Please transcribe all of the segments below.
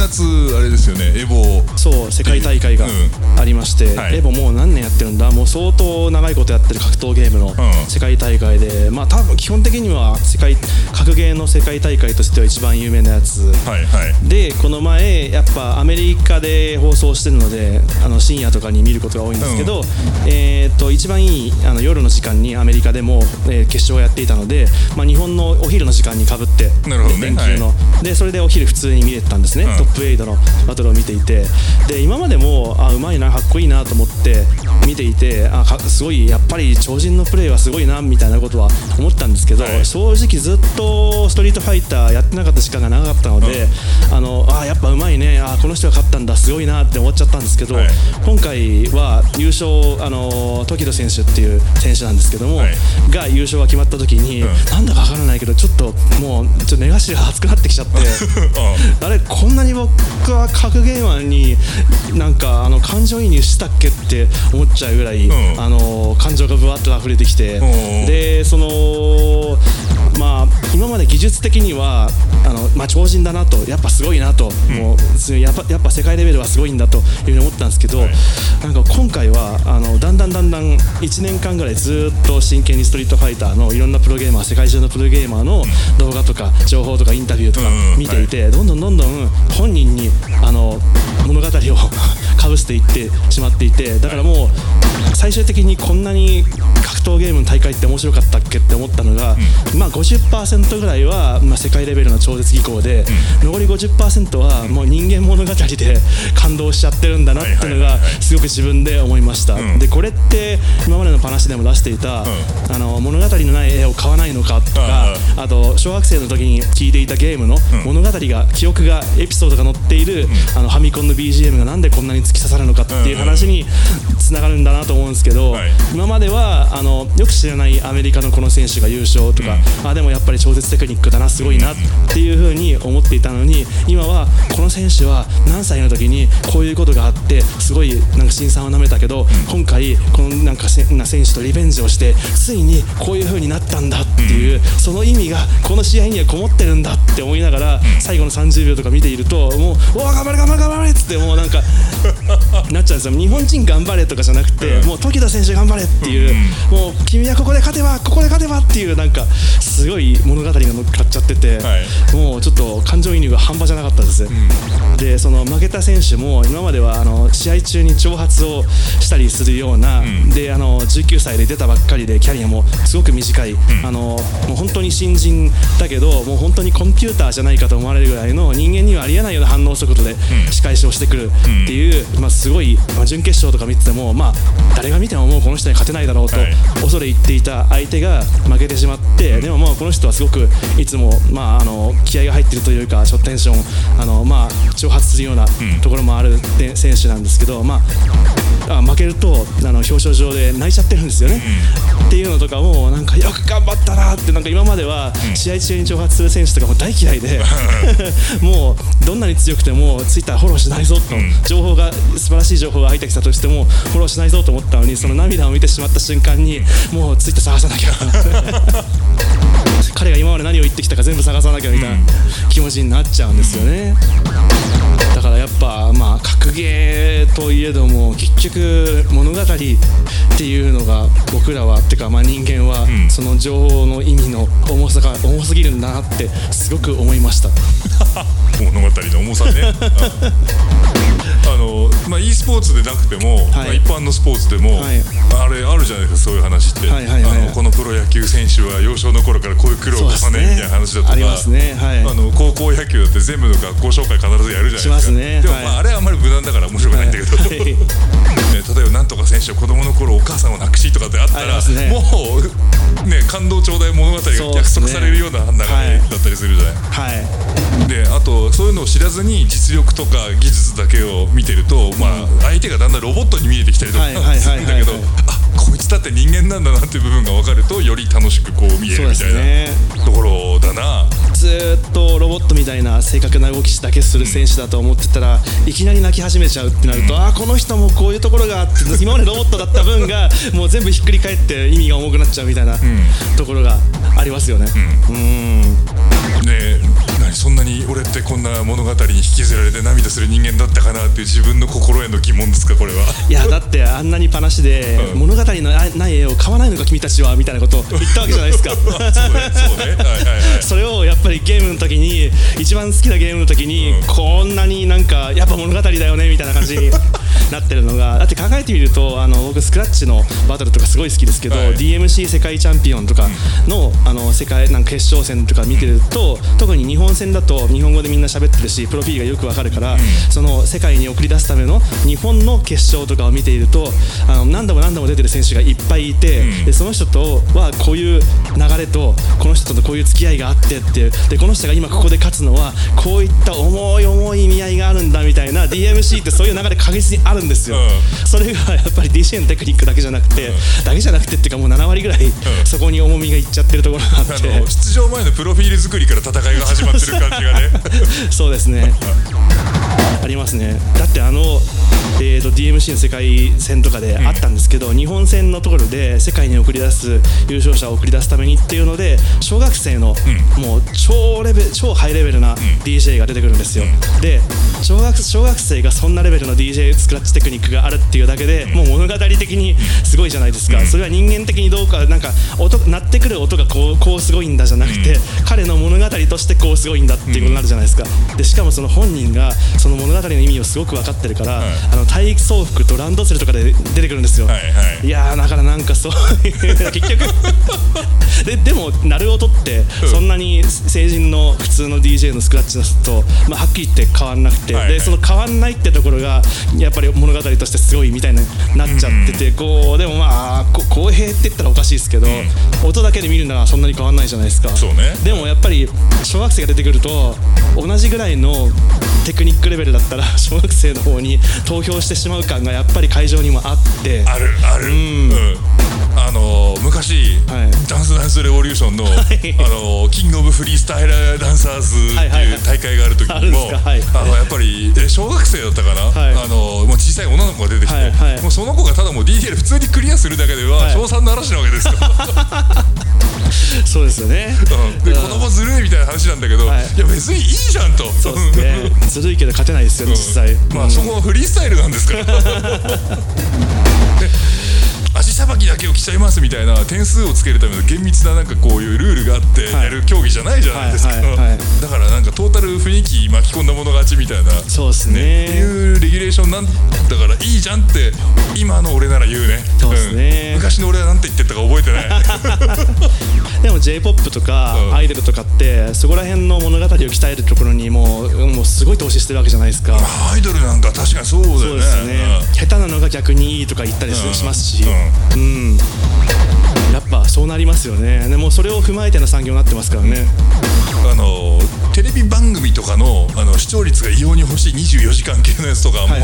月あれですよねエボそう世界大会がありまして、はい。エボもう何年やってるんだ？もう相当長いことやってる格闘ゲームのん。世界大会で、まあ多分基本的には世界格ゲーの世界大会としては一番有名なやつ。はいはい。でこの前やっぱアメリカで放送してるのであの深夜とかに見ることが多いんですけど、えー、と一番いいあの夜の時間にアメリカでも、えー決勝をやっていたので、まあ、日本のお昼の時間にかぶってなるほどね。連休の、でそれでお昼普通に見れてたんですね、うん。トップ8のバトルを見ていてで今までもあうまいなかっこいいなと思って見ていてあかすごいやっぱり超人のプレーはすごいなみたいなことは思ったんですけど、はい。正直ずっとストリートファイターやってなかった時間が長かったので、やっぱうまいね。あこの人が勝ったんだすごいなって思っちゃったんですけど、はい。今回は優勝あの時戸選手っていう選手なんですけども、はい。が優勝が決まった時に、ん。なんだかわからないけどちょっともうちょっと目頭が熱くなってきちゃって。あれこんなに僕は格ゲーマンになんかあの感情移入したっけって思っちゃうぐらい、うん。あの感情がぶわっと溢れてきて、うん。でそのまあ今まで技術的にはあの、まあ、超人だなとやっぱすごいなと、もうすやっぱやっぱ世界レベルはすごいんだというふうに思ったんですけど、なんか今回はあのだんだんだんだん1年間ぐらいずっと真剣にストリートファイターのいろんなプロゲーマー世界中のプロゲーマーの動画とか情報とかインタビューとかうん見ていて、どんどんどんどん本人にあの物語を かぶせていってしまっていてだからもう最終的にこんなに格闘ゲームの大会って面白かったっけって思ったのが、まあ50%ぐらいは、まあ、世界レベルの超絶技巧で、残り50%はもう人間物語で 感動しちゃってるんだなっていうのがすごく自分で思いました、ん。でこれって今までの話でも出していた、あの物語のない絵を買わないのかとか、あと小学生の時に聴いていたゲームの物語が記憶がエピソードが載っている、あのファミコンの BGM がなんでこんなに突き刺さるのかっていう話につながるんだなと思うんですけど、はい。今まではあのよく知らないアメリカのこの選手が優勝とか、あででもやっぱり超絶テクニックだなすごいなっていうふうに思っていたのに今はこの選手は何歳の時にこういうことがあってすごいなんか辛酸をなめたけど、今回このなんかせな選手とリベンジをしてついにこういうふうになったんだっていう、その意味がこの試合にはこもってるんだって思いながら、最後の30秒とか見ているともう「おお頑張れ頑張れ頑張れ」っつってもうなんかなっちゃうんですよ。日本人頑張れとかじゃなくて、もう時田選手頑張れっていう、もう君はここで勝てばここで勝てばっていうなんかすごい物語が乗っかっちゃってて、はい。もうちょっと感情移入が半端じゃなかったです、でその負けた選手も今まではあの試合中に挑発をしたりするような、であの19歳で出たばっかりでキャリアもすごく短い、あのもう本当に新人だけどもう本当にコンピューターじゃないかと思われるぐらいの人間にはありえないような反応速度で仕返しをしてくるっていう、まあ、すごい、まあ、準決勝とか見てても、まあ、誰が見てももうこの人に勝てないだろうとはい。恐れ入っていた相手が負けてしまって、でもまあこの人はすごくいつも、まあ、あの気合が入ってるというかちょっとテンションあの、まあ、挑発するようなところもあるで選手なんですけど、まあ、あ負けるとあの表彰状で泣いちゃってるんですよね。っていうのとかもなんかよく頑張ったなってなんか今までは試合中に挑発する選手とかも大嫌いで もうどんなに強くてもツイッターフォローしないぞと、情報が素晴らしい情報が入ってきたとしてもフォローしないぞと思ったのにその涙を見てしまった瞬間にもうツイッター探さなきゃ 彼が今まで何を言ってきたか全部探さなきゃみたいな気持ちになっちゃうんですよね。だからやっぱまあ格ゲーといえども結局物語っていうのが僕らはってかまあ人間はん。その情報の意味の重さが重すぎるんだなってすごく思いました。物語の重さね。あの、まあ、e スポーツでなくても、まあ一般のスポーツでも、はい。あれあるじゃないですかそういう話って、はいはいはいあのこのプロ野球選手は幼少の頃からこういう苦労を重ね。みたいな話だとかありますね。はい。あの高校野球だって全部の学校紹介必ずやるじゃないですか。すね。でも、はい。まあ、あれはあんまり無難だから面白くないんだけど、はい。ね、例えばなんとか選手は子供の頃お母さんを亡くしとかってあったらね。もうね感動頂戴物語が約束されるような流れだったりするじゃない。はい。であとそういうのを知らずに実力とか技術だけを見てると、まあ、相手がだんだんロボットに見えてきたりとかはいはいはいはい。するんだけどなんだなっていう部分が分かるとより楽しくこう見えるみたいなね。ところだな。ずーっとロボットみたいな正確な動きだけする選手だと思ってたらいきなり泣き始めちゃうってなると、ああこの人もこういうところがあって今までロボットだった分がもう全部ひっくり返って意味が重くなっちゃうみたいなところがありますよね。うん。ね何そんなに俺ってこんな物語に引きずられて涙する人間だったかなっていう自分の心への疑問ですかこれは。いやだってあんなにパなしで、うん、物語のない絵を買わないのか君たちはみたいなことを言ったわけじゃないですか。そうねそうね、はい。それをやっぱりゲームの時に一番好きなゲームの時に、うん、こんなになんかやっぱ物語だよねみたいな感じになってるのがだって考えてみるとあの僕スクラッチのバトルとかすごい好きですけど、はい、DMC 世界チャンピオンとかの,、あの世界なんか決勝戦とか見てると特に日本戦だと日本語でみんな喋ってるしプロフィールがよくわかるから、その世界に送り出すための日本の決勝とかを見ているとあの何度も何度も出てる選手がいっぱいいて、でその人とはこういう流れとこの人とこういう付き合いがあってってでこの人が今ここで勝つのはこういった重い重い意味合いがあるんだみたいな DMC ってそういう流れ確実にあるんですよ、うん、それがやっぱり DC のテクニックだけじゃなくて、うん、だけじゃなくてっていうかもう7割ぐらい、そこに重みがいっちゃってるところがあって出場前のプロフィール作りから戦いが始まってる感じがね。そうですね ありますね。だってあの、えーと、DMC の世界戦とかであったんですけど、うん、日本戦のところで世界に送り出す優勝者を送り出すためにっていうので小学生の、うん、もう超レベ超ハイレベルな DJ が出てくるんですよ、うん、で小学小学生がそんなレベルの DJ スクラッチテクニックがあるっていうだけでもう物語的にすごいじゃないですか。それは人間的にどうかなんか音鳴ってくる音がこうこうすごいんだじゃなくて彼の物語としてこうすごいんだっていうことになるじゃないですか。でしかもその本人がその物語の意味をすごく分かってるから、あの体育総服とランドセルとかで出てくるんですよ、はいはい、いやだからなんかそう結局 ででも鳴る音ってそんなに成人の普通の DJ のスクラッチのと、まあ、はっきり言って変わんなくて、はいはい、でその変わんないってところがやっぱり物語としてすごいみたいになっちゃってて、こうでもまあ公平って言ったらおかしいですけど、音だけで見るならそんなに変わんないじゃないですか。そうね。でもやっぱり小学生が出てくると同じぐらいのテクニックレベルだったら 小学生の方に投票してしまう感がやっぱり会場にもあって。あるある、うん、うん、あの昔、はい、ダンスダンスレボリューションの、はい、あのキングオブフリースタイルダンサーズっていう大会がある時にも、あのやっぱり小学生だったかな、はい、あのもう小さい女の子が出てきて、もうその子がただもう DJL 普通にクリアするだけでは賞賛の嵐なわけですよ。そうですよね、うん、で子供ずるいみたいな話なんだけど、はい、いや別にいいじゃんと。そうですね。ずるいけど勝てないですよ、実際、まあそこはフリースタイルなんですから 足さばきだけを競いますみたいな点数をつけるための厳密ななんかこういうルールがあってやる競技じゃないじゃないですか、だからなんかトータル雰囲気巻き込んだもの勝ちみたいなそうですね。っていうレギュレーションなんだからいいじゃんって今の俺なら言うね。そうですね、うん、昔の俺はなんて言ってたか覚えてない。でも j p o p とかアイドルとかってそこら辺の物語を鍛えるところにもうもうすごい投資してるわけじゃないですか。アイドルなんか確かにそうだよね。そうですね、下手なのが逆にいいとか言ったりしますし、うんうん。やっぱそうなりますよね。でもそれを踏まえての産業になってますからね、あのテレビ番組とかのあの視聴率が異様に欲しい24時間系のやつとかも,、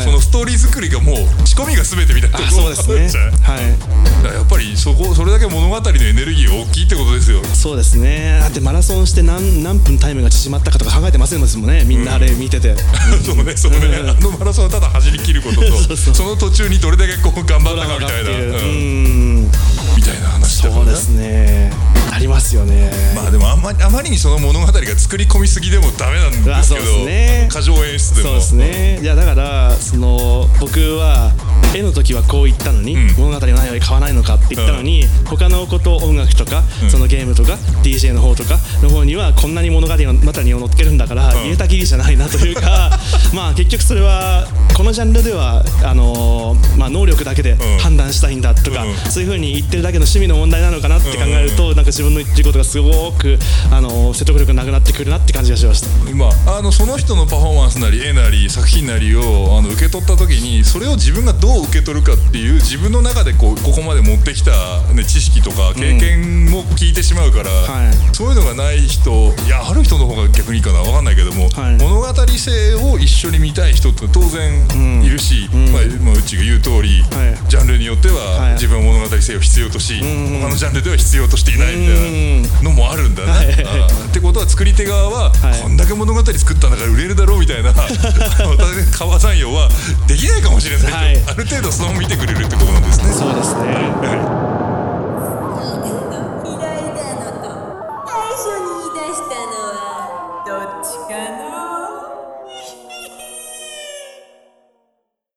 そのストーリー作りがもう仕込みが全てみたいなところそうですね。はい。やっぱりそこそれだけ物語のエネルギー大きいってことですよ。そうですね。だってマラソンして何何分タイムが縮まったかとか考えてませんもんね。みんなあれ見てて、そうねそうね、あのマラソンはただ走り切ることとその途中にどれだけこう頑張ったかみたいな。うん。みたいな話だからそうですね。ありますよね。まあでもあんまりあまりにその物語が作り込みすぎでもダメなんですけど、ね、過剰演出でも。そうですね。いやだからその僕は絵の時はこう言ったのに、うん、物語がないのに買わないのかって言ったのに、うん、他のこと音楽とか、うん、そのゲームとか DJ の方とかの方にはこんなに物語を乗っけるんだから、入れたきりじゃないなというか まあ結局それはこのジャンルではあのー、まあ、能力だけで判断したいんだとか、そういうふうに言ってるだけの趣味の問題なのかなって考えると、なんか自分の言ってることがすごくあの説得力なくなってくるなって感じがしました今あのその人のパフォーマンスなり絵なり作品なりをあの受け取った時にそれを自分がどう受け取るかっていう自分の中でこうここまで持ってきた、ね、知識とか経験も聞いてしまうから、うんはい、そういうのがない人いやある人の方が逆にいいかな分かんないけども、はい、物語性を一緒に見たい人って当然いるし、うん、まあ、まあ、うちが言う通り、はい、ジャンルによっては自分は物語性を必要とし、他のジャンルでは必要としていないみたいなのもあるんだね。ってことは作り手側は、こんだけ物語作ったんだから売れるだろうみたいな 川山用はできないかもしれないと、ある程度その見てくれるってことなんですね。そうですね、はい、